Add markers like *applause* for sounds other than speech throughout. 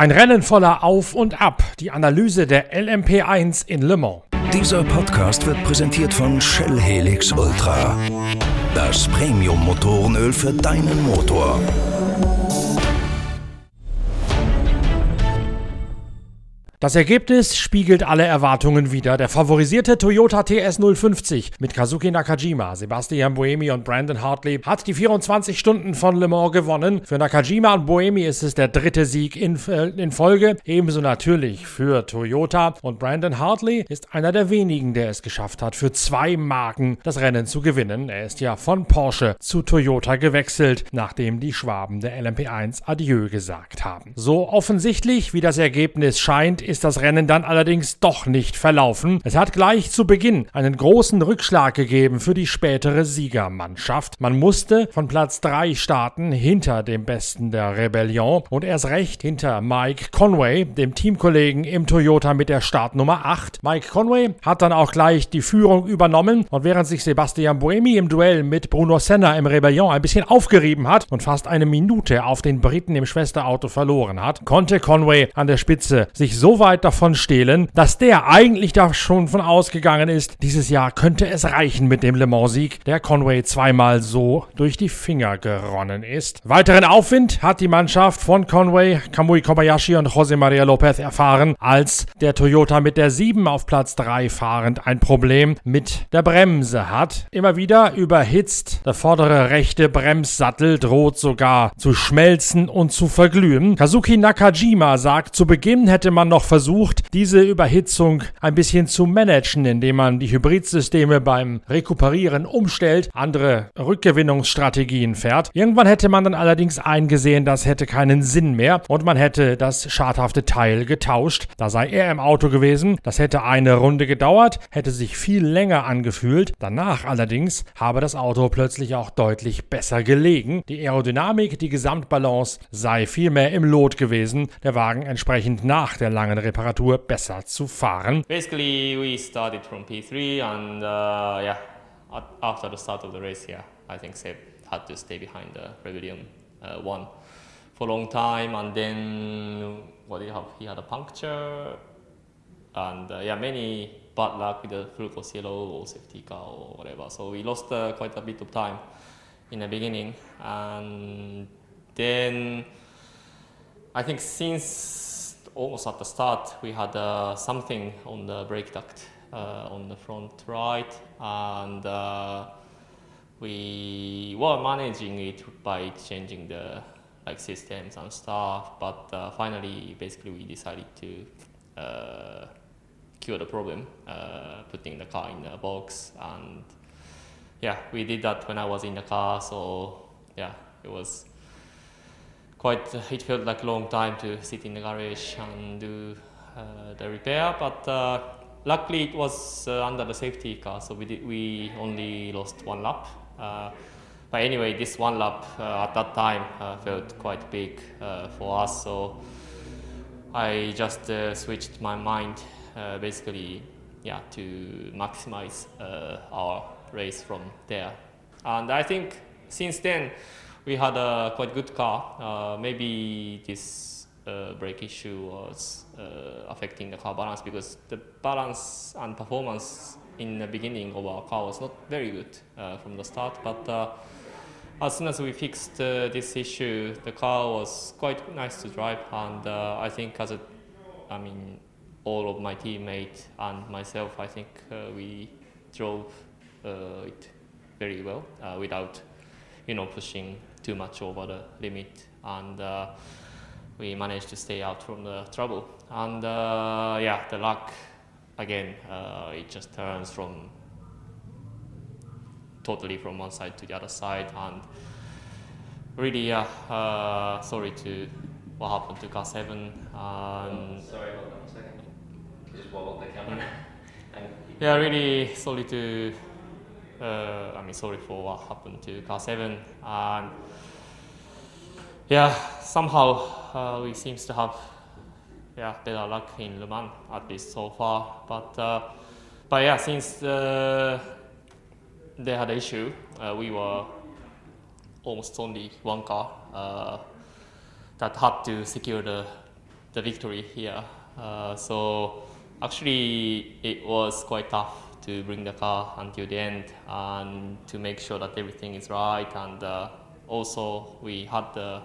Ein Rennen voller Auf und Ab. Die Analyse der LMP1 in Le Mans. Dieser Podcast wird präsentiert von Shell Helix Ultra. Das Premium-Motorenöl für deinen Motor. Das Ergebnis spiegelt alle Erwartungen wider. Der favorisierte Toyota TS 050 mit Kazuki Nakajima, Sebastian Buemi und Brandon Hartley hat die 24 Stunden von Le Mans gewonnen. Für Nakajima und Buemi ist es der dritte Sieg in, äh, in Folge, ebenso natürlich für Toyota. Und Brandon Hartley ist einer der wenigen, der es geschafft hat, für zwei Marken das Rennen zu gewinnen. Er ist ja von Porsche zu Toyota gewechselt, nachdem die Schwaben der LMP1 Adieu gesagt haben. So offensichtlich, wie das Ergebnis scheint, ist das Rennen dann allerdings doch nicht verlaufen. Es hat gleich zu Beginn einen großen Rückschlag gegeben für die spätere Siegermannschaft. Man musste von Platz 3 starten, hinter dem Besten der Rebellion und erst recht hinter Mike Conway, dem Teamkollegen im Toyota mit der Startnummer 8. Mike Conway hat dann auch gleich die Führung übernommen und während sich Sebastian Buemi im Duell mit Bruno Senna im Rebellion ein bisschen aufgerieben hat und fast eine Minute auf den Briten im Schwesterauto verloren hat, konnte Conway an der Spitze sich so weit davon stehlen, dass der eigentlich da schon von ausgegangen ist, dieses Jahr könnte es reichen mit dem Le Mans-Sieg, der Conway zweimal so durch die Finger geronnen ist. Weiteren Aufwind hat die Mannschaft von Conway, Kamui Kobayashi und José María López erfahren, als der Toyota mit der 7 auf Platz 3 fahrend ein Problem mit der Bremse hat. Immer wieder überhitzt, der vordere rechte Bremssattel droht sogar zu schmelzen und zu verglühen. Kazuki Nakajima sagt, zu Beginn hätte man noch versucht, diese Überhitzung ein bisschen zu managen, indem man die Hybridsysteme beim Rekuperieren umstellt, andere Rückgewinnungsstrategien fährt. Irgendwann hätte man dann allerdings eingesehen, das hätte keinen Sinn mehr und man hätte das schadhafte Teil getauscht. Da sei er im Auto gewesen, das hätte eine Runde gedauert, hätte sich viel länger angefühlt. Danach allerdings habe das Auto plötzlich auch deutlich besser gelegen. Die Aerodynamik, die Gesamtbalance sei viel mehr im Lot gewesen, der Wagen entsprechend nach der langen Reparatur besser zu fahren. Basically, we started from P3, and uh, yeah, after the start of the race, yeah, I think Seb had to stay behind the Rebellion uh, one for a long time, and then what did he have? He had a puncture, and uh, yeah, many bad luck with the Fulco Cielo or safety car or whatever. So we lost uh, quite a bit of time in the beginning, and then I think since almost at the start we had uh, something on the brake duct uh, on the front right, and uh, we were managing it by changing the like systems and stuff. But uh, finally, basically, we decided to uh, cure the problem, uh, putting the car in a box, and yeah, we did that when I was in the car. So yeah, it was quite. It felt like a long time to sit in the garage and do uh, the repair, but. Uh, Luckily, it was uh, under the safety car, so we did, we only lost one lap. Uh, but anyway, this one lap uh, at that time uh, felt quite big uh, for us, so I just uh, switched my mind uh, basically, yeah, to maximize uh, our race from there. And I think since then we had a quite good car. Uh, maybe this uh, brake issue was uh, affecting the car balance because the balance and performance in the beginning of our car was not very good from the start. But as soon as we fixed this issue, the car was quite nice to drive, and I think as a, I mean, all of my teammates and myself, I think uh, we drove uh, it very well uh, without, you know, pushing too much over the limit, and uh, we managed to stay out from the trouble. And uh, yeah, the luck again, uh, it just turns from totally from one side to the other side, and really, yeah, uh, sorry to what happened to car seven. And Sorry, hold on a second. Just wobble the camera. *laughs* Yeah, really sorry to. Uh, I mean, sorry for what happened to car seven, and yeah, somehow uh, we seems to have yeah better luck in Le Mans at least so far. But uh, but yeah, since uh, they had an issue, uh, we were almost only one car. Uh, that had to secure the the victory here. So actually, it was quite tough to bring the car until the end and to make sure that everything is right. And uh, also, we had the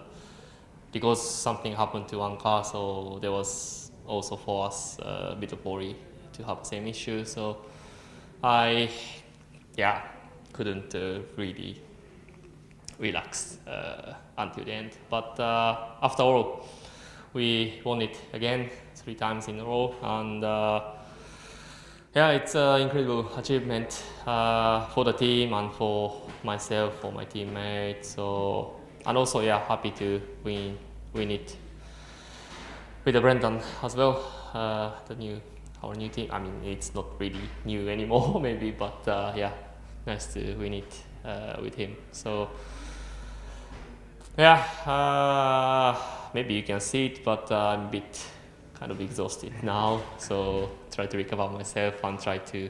because something happened to one car, so there was also for us a bit of worry to have the same issue. So I, yeah, couldn't uh, really relax uh, until the end. But uh, after all, we won it again three times in a row, and uh, yeah, it's an incredible achievement uh, for the team and for myself, for my teammates. So and also yeah, happy to win win it with Brendan as well. Uh, the new our new team. I mean, it's not really new *laughs* anymore, maybe, but uh, yeah, nice to win it uh, with him. So yeah, uh, maybe you can see it, but I'm a bit kind of exhausted now. So try to recover myself and try to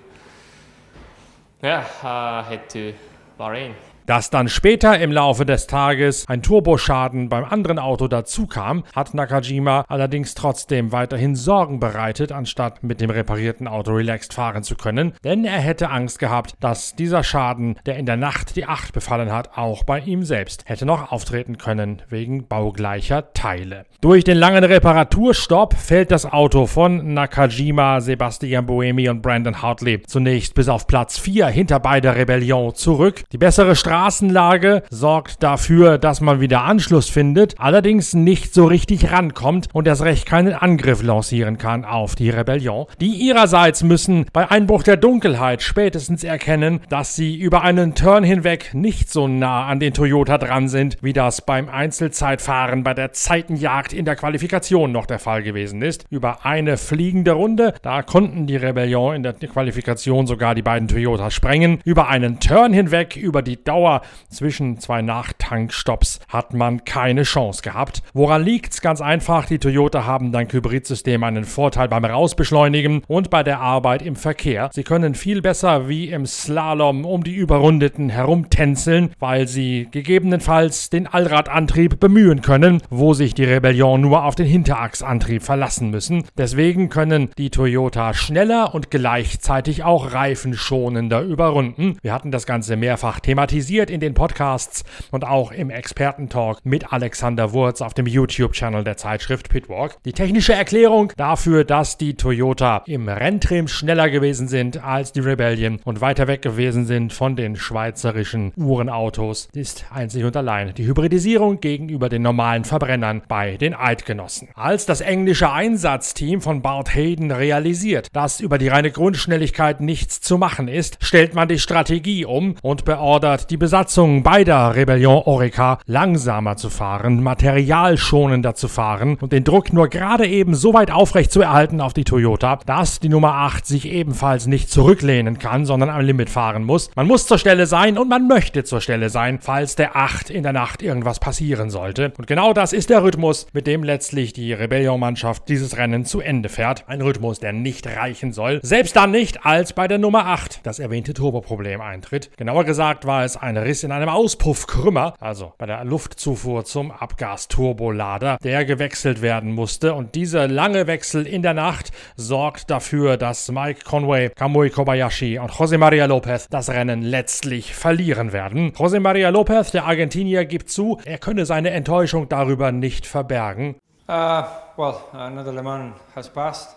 yeah uh, head to Bahrain. Dass dann später im Laufe des Tages ein Turboschaden beim anderen Auto dazukam, hat Nakajima allerdings trotzdem weiterhin Sorgen bereitet, anstatt mit dem reparierten Auto relaxed fahren zu können, denn er hätte Angst gehabt, dass dieser Schaden, der in der Nacht die 8 befallen hat, auch bei ihm selbst hätte noch auftreten können, wegen baugleicher Teile. Durch den langen Reparaturstopp fällt das Auto von Nakajima, Sebastian Boemi und Brandon Hartley zunächst bis auf Platz 4 hinter beider Rebellion zurück. Die bessere Straße Straßenlage sorgt dafür, dass man wieder Anschluss findet, allerdings nicht so richtig rankommt und erst recht keinen Angriff lancieren kann auf die Rebellion. Die ihrerseits müssen bei Einbruch der Dunkelheit spätestens erkennen, dass sie über einen Turn hinweg nicht so nah an den Toyota dran sind, wie das beim Einzelzeitfahren bei der Zeitenjagd in der Qualifikation noch der Fall gewesen ist. Über eine fliegende Runde, da konnten die Rebellion in der Qualifikation sogar die beiden Toyotas sprengen. Über einen Turn hinweg, über die Dauer Dauer zwischen zwei Nachtankstops hat man keine Chance gehabt. Woran liegt's? Ganz einfach, die Toyota haben dank Hybridsystem einen Vorteil beim Rausbeschleunigen und bei der Arbeit im Verkehr. Sie können viel besser wie im Slalom um die Überrundeten herumtänzeln, weil sie gegebenenfalls den Allradantrieb bemühen können, wo sich die Rebellion nur auf den Hinterachsantrieb verlassen müssen. Deswegen können die Toyota schneller und gleichzeitig auch reifenschonender überrunden. Wir hatten das Ganze mehrfach thematisiert thematisiert in den Podcasts und auch im Expertentalk mit Alexander Wurz auf dem YouTube-Channel der Zeitschrift Pitwalk. Die technische Erklärung dafür, dass die Toyota im Renntrim schneller gewesen sind als die Rebellion und weiter weg gewesen sind von den schweizerischen Uhrenautos, ist einzig und allein die Hybridisierung gegenüber den normalen Verbrennern bei den Eidgenossen. Als das englische Einsatzteam von Bart Hayden realisiert, dass über die reine Grundschnelligkeit nichts zu machen ist, stellt man die Strategie um und beordert die Besatzung beider Rebellion Orica langsamer zu fahren, materialschonender zu fahren und den Druck nur gerade eben so weit aufrecht zu erhalten auf die Toyota, dass die Nummer 8 sich ebenfalls nicht zurücklehnen kann, sondern am Limit fahren muss. Man muss zur Stelle sein und man möchte zur Stelle sein, falls der 8 in der Nacht irgendwas passieren sollte. Und genau das ist der Rhythmus, mit dem letztlich die Rebellion-Mannschaft dieses Rennen zu Ende fährt. Ein Rhythmus, der nicht reichen soll. Selbst dann nicht, als bei der Nummer 8 das erwähnte Turboproblem eintritt. Genauer gesagt war es ein ein Riss in einem Auspuffkrümmer, also bei der Luftzufuhr zum Abgasturbolader, der gewechselt werden musste. Und dieser lange Wechsel in der Nacht sorgt dafür, dass Mike Conway, Kamui Kobayashi und José María López das Rennen letztlich verlieren werden. José María López, der Argentinier, gibt zu, er könne seine Enttäuschung darüber nicht verbergen. Uh, well, another Le Mans has passed.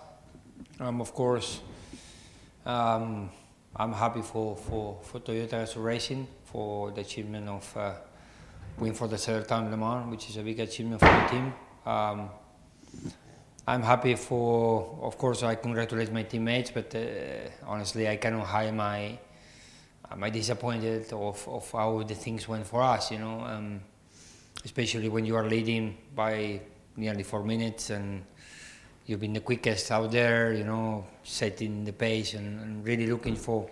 Um, of course, um, I'm happy for, for, for Toyota Racing. For the achievement of uh, win for the third time Le Mans, which is a big achievement for the team. Um, I'm happy for, of course, I congratulate my teammates, but uh, honestly, I cannot hide my uh, my disappointed of, of how the things went for us. You know, um, especially when you are leading by nearly four minutes and you've been the quickest out there. You know, setting the pace and, and really looking for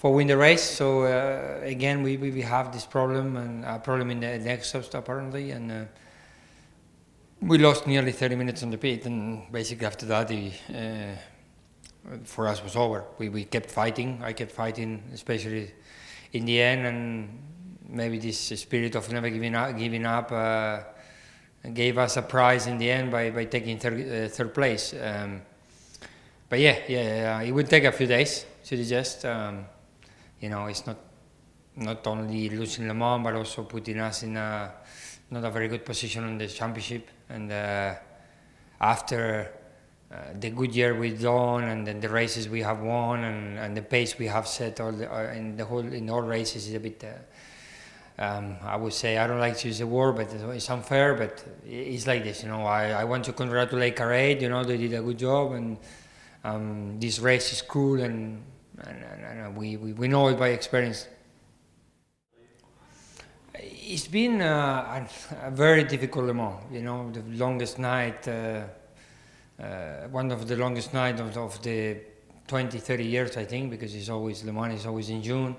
for win the race. So uh, again, we, we have this problem and a problem in the next exhaust apparently, and uh, we lost nearly 30 minutes on the pit. And basically after that, uh, for us was over. We we kept fighting. I kept fighting, especially in the end, and maybe this spirit of never giving up, giving up. Uh, gave us a prize in the end by, by taking third, uh, third place. Um, but yeah, yeah, it will take a few days to digest. Um, you know, it's not not only losing Le Mans, but also putting us in a not a very good position in the championship. And uh, after uh, the good year we've done, and then the races we have won, and, and the pace we have set all the, uh, in the whole in all races is a bit. Uh, um, I would say I don't like to use the word, but it's unfair. But it's like this, you know. I, I want to congratulate Carade. You know, they did a good job, and um, this race is cool, and, and, and, and we, we, we know it by experience. It's been uh, a, a, very difficult Le Mans. You know, the longest night, uh, uh, one of the longest nights of, of, the 20, 30 years, I think, because it's always Le Mans is always in June.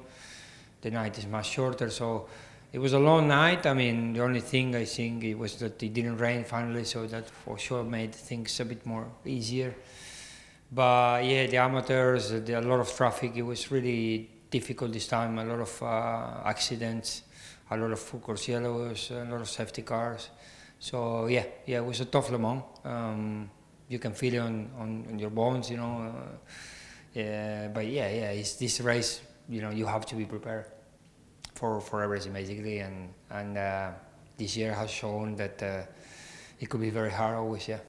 The night is much shorter, so it was a long night. I mean, the only thing I think it was that it didn't rain finally, so that for sure made things a bit more easier. But yeah, the amateurs, the, a lot of traffic. It was really difficult this time. A lot of uh, accidents, a lot of full course yellows, a lot of safety cars. So yeah, yeah, it was a tough Le Mans. Um, you can feel it on, on, on your bones, you know. Uh, yeah, but yeah, yeah, it's this race. You know, you have to be prepared for for everything basically, and and uh, this year has shown that.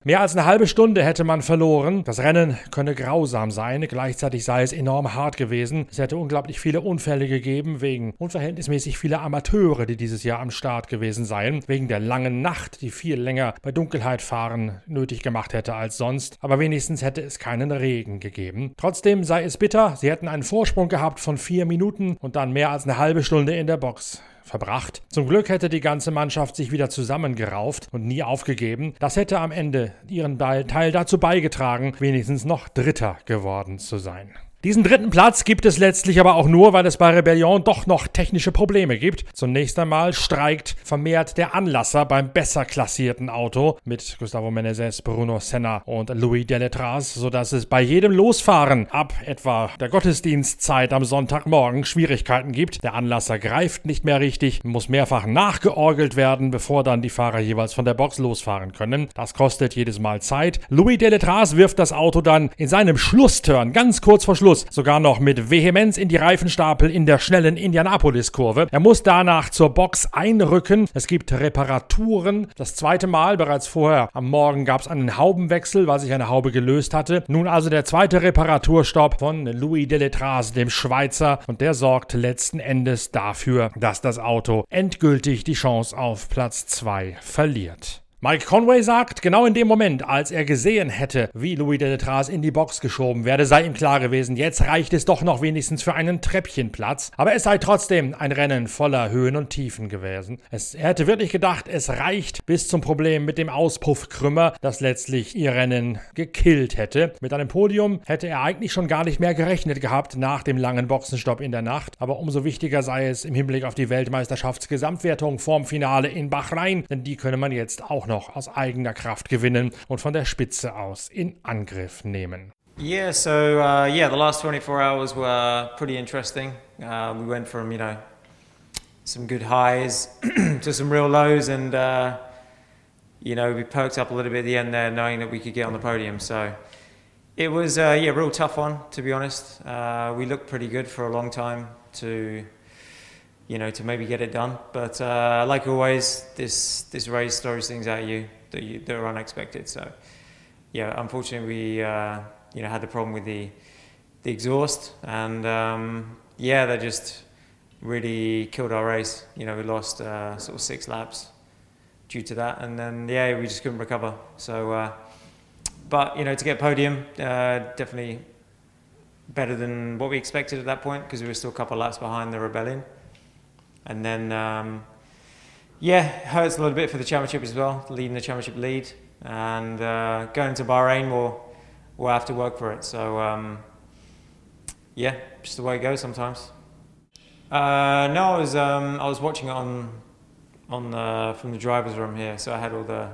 Mehr als eine halbe Stunde hätte man verloren. Das Rennen könne grausam sein. Gleichzeitig sei es enorm hart gewesen. Es hätte unglaublich viele Unfälle gegeben, wegen unverhältnismäßig vieler Amateure, die dieses Jahr am Start gewesen seien. Wegen der langen Nacht, die viel länger bei Dunkelheit fahren nötig gemacht hätte als sonst. Aber wenigstens hätte es keinen Regen gegeben. Trotzdem sei es bitter. Sie hätten einen Vorsprung gehabt von vier Minuten und dann mehr als eine halbe Stunde in der Box verbracht. Zum Glück hätte die ganze Mannschaft sich wieder zusammengerauft und nie aufgegeben. Das hätte am Ende ihren Teil dazu beigetragen, wenigstens noch Dritter geworden zu sein. Diesen dritten Platz gibt es letztlich aber auch nur, weil es bei Rebellion doch noch technische Probleme gibt. Zunächst einmal streikt vermehrt der Anlasser beim besser klassierten Auto mit Gustavo Menezes, Bruno Senna und Louis Deletras, sodass es bei jedem Losfahren ab etwa der Gottesdienstzeit am Sonntagmorgen Schwierigkeiten gibt. Der Anlasser greift nicht mehr richtig, muss mehrfach nachgeorgelt werden, bevor dann die Fahrer jeweils von der Box losfahren können. Das kostet jedes Mal Zeit. Louis Deletras wirft das Auto dann in seinem Schlussturn ganz kurz vor Schluss Schluss sogar noch mit Vehemenz in die Reifenstapel in der schnellen Indianapolis-Kurve. Er muss danach zur Box einrücken. Es gibt Reparaturen. Das zweite Mal, bereits vorher am Morgen, gab es einen Haubenwechsel, weil sich eine Haube gelöst hatte. Nun also der zweite Reparaturstopp von Louis Deletras, dem Schweizer. Und der sorgt letzten Endes dafür, dass das Auto endgültig die Chance auf Platz 2 verliert. Mike Conway sagt, genau in dem Moment, als er gesehen hätte, wie Louis Deletras in die Box geschoben werde, sei ihm klar gewesen, jetzt reicht es doch noch wenigstens für einen Treppchenplatz. Aber es sei trotzdem ein Rennen voller Höhen und Tiefen gewesen. Es, er hätte wirklich gedacht, es reicht bis zum Problem mit dem Auspuffkrümmer, das letztlich ihr Rennen gekillt hätte. Mit einem Podium hätte er eigentlich schon gar nicht mehr gerechnet gehabt nach dem langen Boxenstopp in der Nacht. Aber umso wichtiger sei es im Hinblick auf die Weltmeisterschaftsgesamtwertung vorm Finale in Bahrain, denn die könne man jetzt auch noch noch aus eigener Kraft gewinnen und von der Spitze aus in Angriff nehmen. Yeah, so uh, yeah, the last 24 hours were pretty interesting. Uh, we went from you know some good highs *clears throat* to some real lows, and uh, you know we perked up a little bit at the end there, knowing that we could get on the podium. So it was uh, yeah, real tough one to be honest. Uh, we looked pretty good for a long time to you know, to maybe get it done. But uh, like always, this this race throws things at you that, you, that are unexpected. So, yeah, unfortunately, we uh, you know had the problem with the the exhaust, and um, yeah, that just really killed our race. You know, we lost uh, sort of six laps due to that, and then yeah, we just couldn't recover. So, uh, but you know, to get podium, uh, definitely better than what we expected at that point because we were still a couple of laps behind the rebellion and then um, yeah, hurts a little bit for the championship as well, leading the championship lead, and uh, going to Bahrain, we'll we'll have to work for it. So um, yeah, just the way it goes sometimes. Uh, no, I was um, I was watching it on on the, from the driver's room here, so I had all the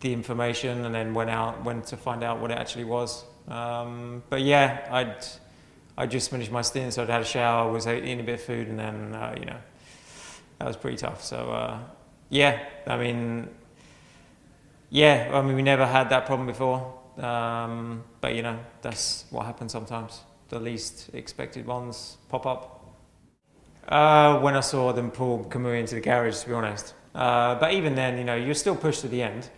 the information, and then went out went to find out what it actually was. Um, but yeah, I'd I just finished my stint, so I'd had a shower, was eating a bit of food, and then uh, you know that was pretty tough. So uh, yeah, I mean, yeah, I mean, we never had that problem before. Um, but you know, that's what happens sometimes. The least expected ones pop up. Uh, when I saw them pull Kamui into the garage, to be honest. Uh, but even then, you know, you're still pushed to the end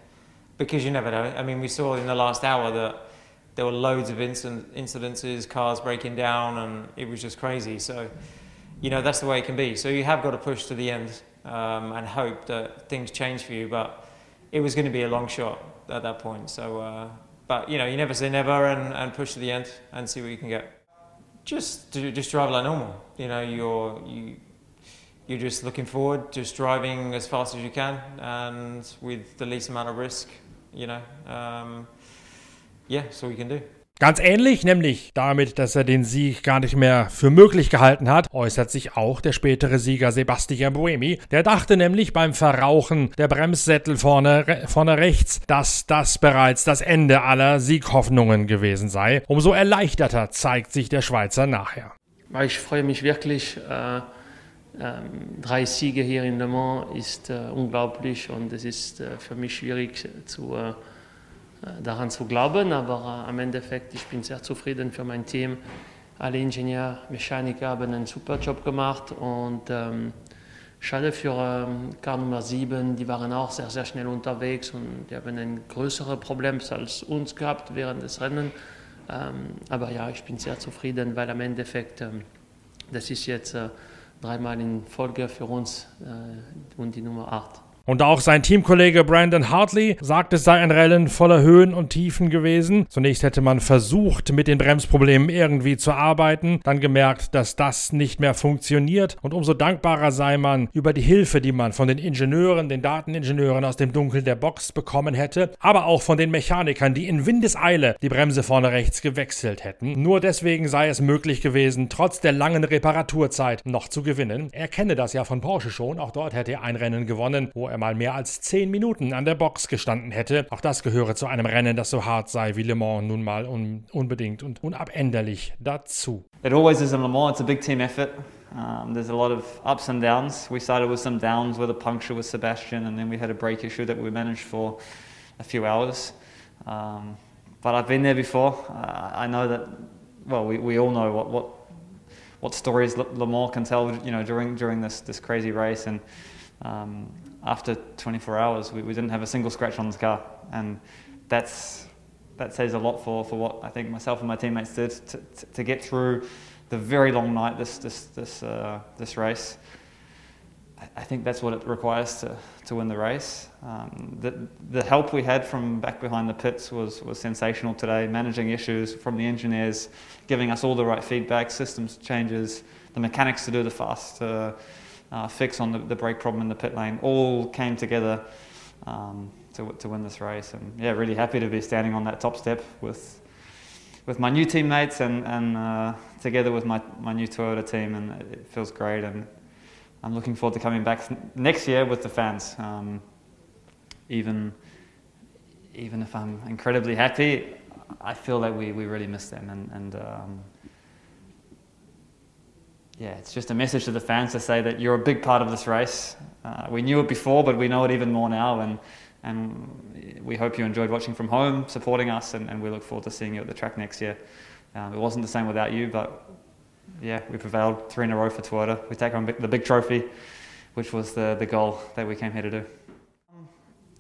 because you never know. I mean, we saw in the last hour that there were loads of incident, incidences, cars breaking down, and it was just crazy. So, you know, that's the way it can be. So you have got to push to the end um, and hope that things change for you. But it was going to be a long shot at that point. So, uh, but you know, you never say never, and, and push to the end and see what you can get. Just just drive like normal. You know, you're you you're just looking forward, just driving as fast as you can, and with the least amount of risk. You know, um, yeah, so we can do. Ganz ähnlich, nämlich damit, dass er den Sieg gar nicht mehr für möglich gehalten hat, äußert sich auch der spätere Sieger Sebastian Buemi. Der dachte nämlich beim Verrauchen der Bremssättel vorne, vorne rechts, dass das bereits das Ende aller Sieghoffnungen gewesen sei. Umso erleichterter zeigt sich der Schweizer nachher. Ich freue mich wirklich. Äh, äh, drei Siege hier in Le Mans ist äh, unglaublich und es ist äh, für mich schwierig zu Äh, daran zu glauben, aber äh, am Endeffekt, ich bin sehr zufrieden für mein Team. Alle Ingenieure, Mechaniker haben einen super Job gemacht und ähm, schade für ähm, Car Nummer 7, die waren auch sehr, sehr schnell unterwegs und die haben ein größeres Problem als uns gehabt während des Rennens. Ähm, aber ja, ich bin sehr zufrieden, weil am Endeffekt, ähm, das ist jetzt äh, dreimal in Folge für uns äh, und die Nummer 8. Und auch sein Teamkollege Brandon Hartley sagt, es sei ein Rennen voller Höhen und Tiefen gewesen. Zunächst hätte man versucht, mit den Bremsproblemen irgendwie zu arbeiten, dann gemerkt, dass das nicht mehr funktioniert und umso dankbarer sei man über die Hilfe, die man von den Ingenieuren, den Dateningenieuren aus dem Dunkel der Box bekommen hätte, aber auch von den Mechanikern, die in Windeseile die Bremse vorne rechts gewechselt hätten. Nur deswegen sei es möglich gewesen, trotz der langen Reparaturzeit noch zu gewinnen. Er kenne das ja von Porsche schon, auch dort hätte er ein Rennen gewonnen, wo mal mehr als 10 Minuten an der Box gestanden hätte. Auch das gehöre zu einem Rennen, das so hart sei wie Le Mans nun mal un unbedingt und unabänderlich dazu. It always is in Le Mans, it's a big team effort. Um, there's a lot of ups and downs. We started with some downs with a puncture with Sebastian, and then we had a brake issue that we managed for a few hours. Um, but I've been there before. Uh, I know that, well, we, we all know what, what, what stories Le Mans can tell, you know, during, during this, this crazy race. And um, after 24 hours, we, we didn't have a single scratch on the car. And that's, that says a lot for, for what I think myself and my teammates did to, to, to get through the very long night, this, this, this, uh, this race. I think that's what it requires to, to win the race. Um, the, the help we had from back behind the pits was, was sensational today, managing issues from the engineers, giving us all the right feedback, systems changes, the mechanics to do the fast uh, uh, fix on the, the brake problem in the pit lane, all came together um, to, to win this race. And yeah, really happy to be standing on that top step with with my new teammates and, and uh, together with my, my new Toyota team, and it feels great. And I'm looking forward to coming back next year with the fans. Um, even even if I'm incredibly happy, I feel that we, we really miss them, and, and um, yeah, it's just a message to the fans to say that you're a big part of this race. Uh, we knew it before, but we know it even more now, and and we hope you enjoyed watching from home, supporting us, and, and we look forward to seeing you at the track next year. Um, it wasn't the same without you, but yeah, we prevailed three in a row for Toyota. We take on the big trophy, which was the, the goal that we came here to do.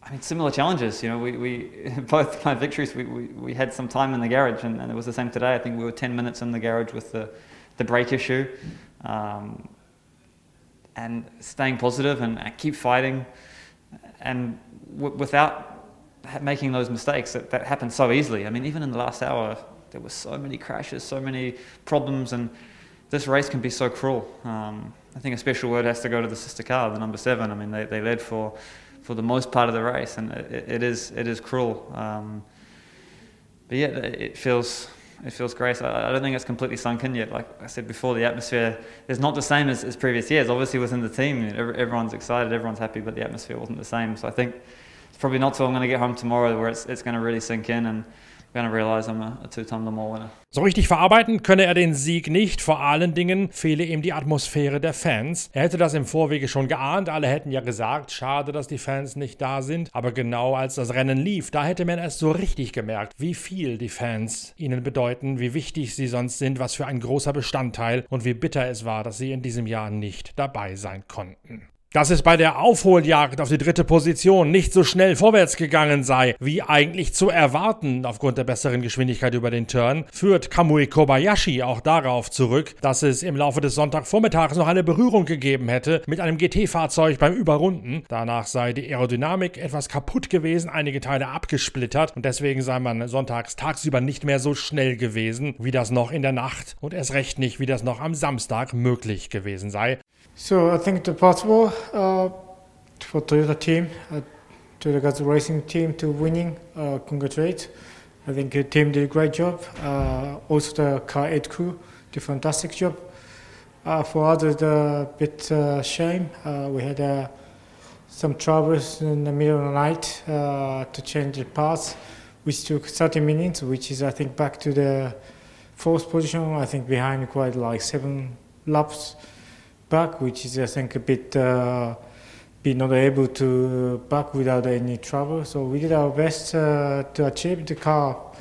I mean, similar challenges. You know, we, we *laughs* both my victories. We, we, we had some time in the garage, and, and it was the same today. I think we were 10 minutes in the garage with the the brake issue, um, and staying positive and keep fighting, and w- without making those mistakes that, that happen so easily. I mean, even in the last hour, there were so many crashes, so many problems, and this race can be so cruel. Um, I think a special word has to go to the sister car, the number seven. I mean, they, they led for, for the most part of the race, and it, it is it is cruel. Um, but yeah, it feels it feels great. I, I don't think it's completely sunk in yet. Like I said before, the atmosphere is not the same as, as previous years. Obviously, within the team, everyone's excited, everyone's happy, but the atmosphere wasn't the same. So I think it's probably not till I'm going to get home tomorrow where it's, it's going to really sink in. And So richtig verarbeiten? Könne er den Sieg nicht, vor allen Dingen fehle ihm die Atmosphäre der Fans. Er hätte das im Vorwege schon geahnt, alle hätten ja gesagt, schade, dass die Fans nicht da sind, aber genau als das Rennen lief, da hätte man erst so richtig gemerkt, wie viel die Fans ihnen bedeuten, wie wichtig sie sonst sind, was für ein großer Bestandteil und wie bitter es war, dass sie in diesem Jahr nicht dabei sein konnten dass es bei der Aufholjagd auf die dritte Position nicht so schnell vorwärts gegangen sei, wie eigentlich zu erwarten aufgrund der besseren Geschwindigkeit über den Turn, führt Kamui Kobayashi auch darauf zurück, dass es im Laufe des Sonntagvormittags noch eine Berührung gegeben hätte mit einem GT-Fahrzeug beim Überrunden. Danach sei die Aerodynamik etwas kaputt gewesen, einige Teile abgesplittert und deswegen sei man sonntags tagsüber nicht mehr so schnell gewesen, wie das noch in der Nacht und erst recht nicht, wie das noch am Samstag möglich gewesen sei. So I think it's possible uh, for Toyota team, uh, to the Gazoo Racing team to winning. Uh, congratulate. I think the team did a great job. Uh, also the car 8 crew did a fantastic job. Uh, for others, a bit uh, shame. Uh, we had uh, some troubles in the middle of the night uh, to change the parts, which took 30 minutes, which is I think back to the fourth position. I think behind quite like seven laps back, which is I think a bit uh, be not able to back without any trouble. So we did our best uh, to achieve the car,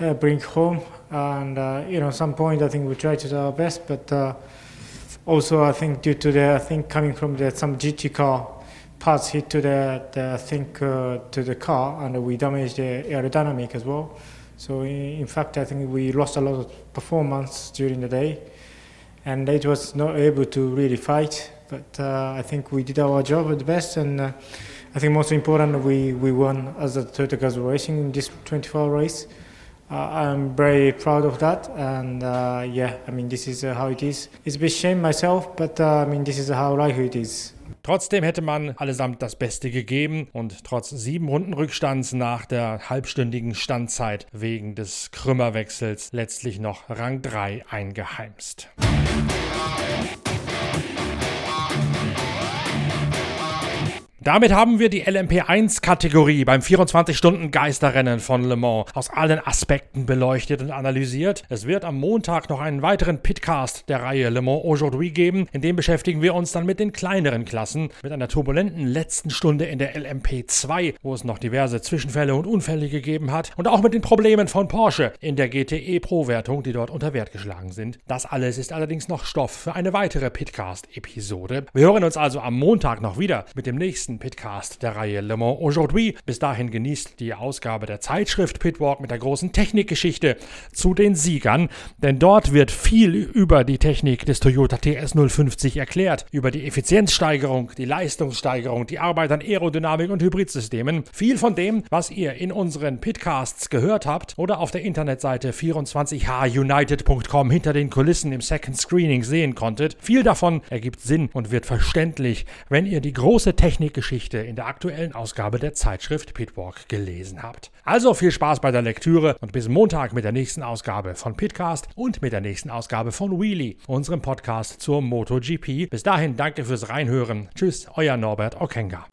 uh, bring home, and uh, you know some point I think we tried to do our best, but uh, also I think due to the I think coming from the some GT car parts hit to the, the I think uh, to the car and we damaged the aerodynamic as well. So in, in fact I think we lost a lot of performance during the day and it was not able to really fight. But uh, I think we did our job at the best, and uh, I think most important we, we won as a Toyota Gazoo Racing in this 24 race. Uh, I'm very proud of that, and uh, yeah, I mean this is uh, how it is. It's a bit shame myself, but uh, I mean this is how life it is. Trotzdem hätte man allesamt das Beste gegeben und trotz sieben Runden Rückstands nach der halbstündigen Standzeit wegen des Krümmerwechsels letztlich noch Rang 3 eingeheimst. Damit haben wir die LMP1-Kategorie beim 24-Stunden-Geisterrennen von Le Mans aus allen Aspekten beleuchtet und analysiert. Es wird am Montag noch einen weiteren Pitcast der Reihe Le Mans Aujourd'hui geben. In dem beschäftigen wir uns dann mit den kleineren Klassen, mit einer turbulenten letzten Stunde in der LMP2, wo es noch diverse Zwischenfälle und Unfälle gegeben hat und auch mit den Problemen von Porsche in der GTE Pro-Wertung, die dort unter Wert geschlagen sind. Das alles ist allerdings noch Stoff für eine weitere Pitcast-Episode. Wir hören uns also am Montag noch wieder mit dem nächsten nächsten Pitcast der Reihe Le Mans Aujourd'hui. Bis dahin genießt die Ausgabe der Zeitschrift Pitwalk mit der großen Technikgeschichte zu den Siegern, denn dort wird viel über die Technik des Toyota TS050 erklärt, über die Effizienzsteigerung, die Leistungssteigerung, die Arbeit an Aerodynamik und Hybridsystemen. Viel von dem, was ihr in unseren Pitcasts gehört habt oder auf der Internetseite 24hunited.com hinter den Kulissen im Second Screening sehen konntet. Viel davon ergibt Sinn und wird verständlich, wenn ihr die große Technik Geschichte in der aktuellen Ausgabe der Zeitschrift Pitwalk gelesen habt. Also viel Spaß bei der Lektüre und bis Montag mit der nächsten Ausgabe von Pitcast und mit der nächsten Ausgabe von Wheelie, unserem Podcast zur MotoGP. Bis dahin danke fürs Reinhören. Tschüss, euer Norbert Okenga.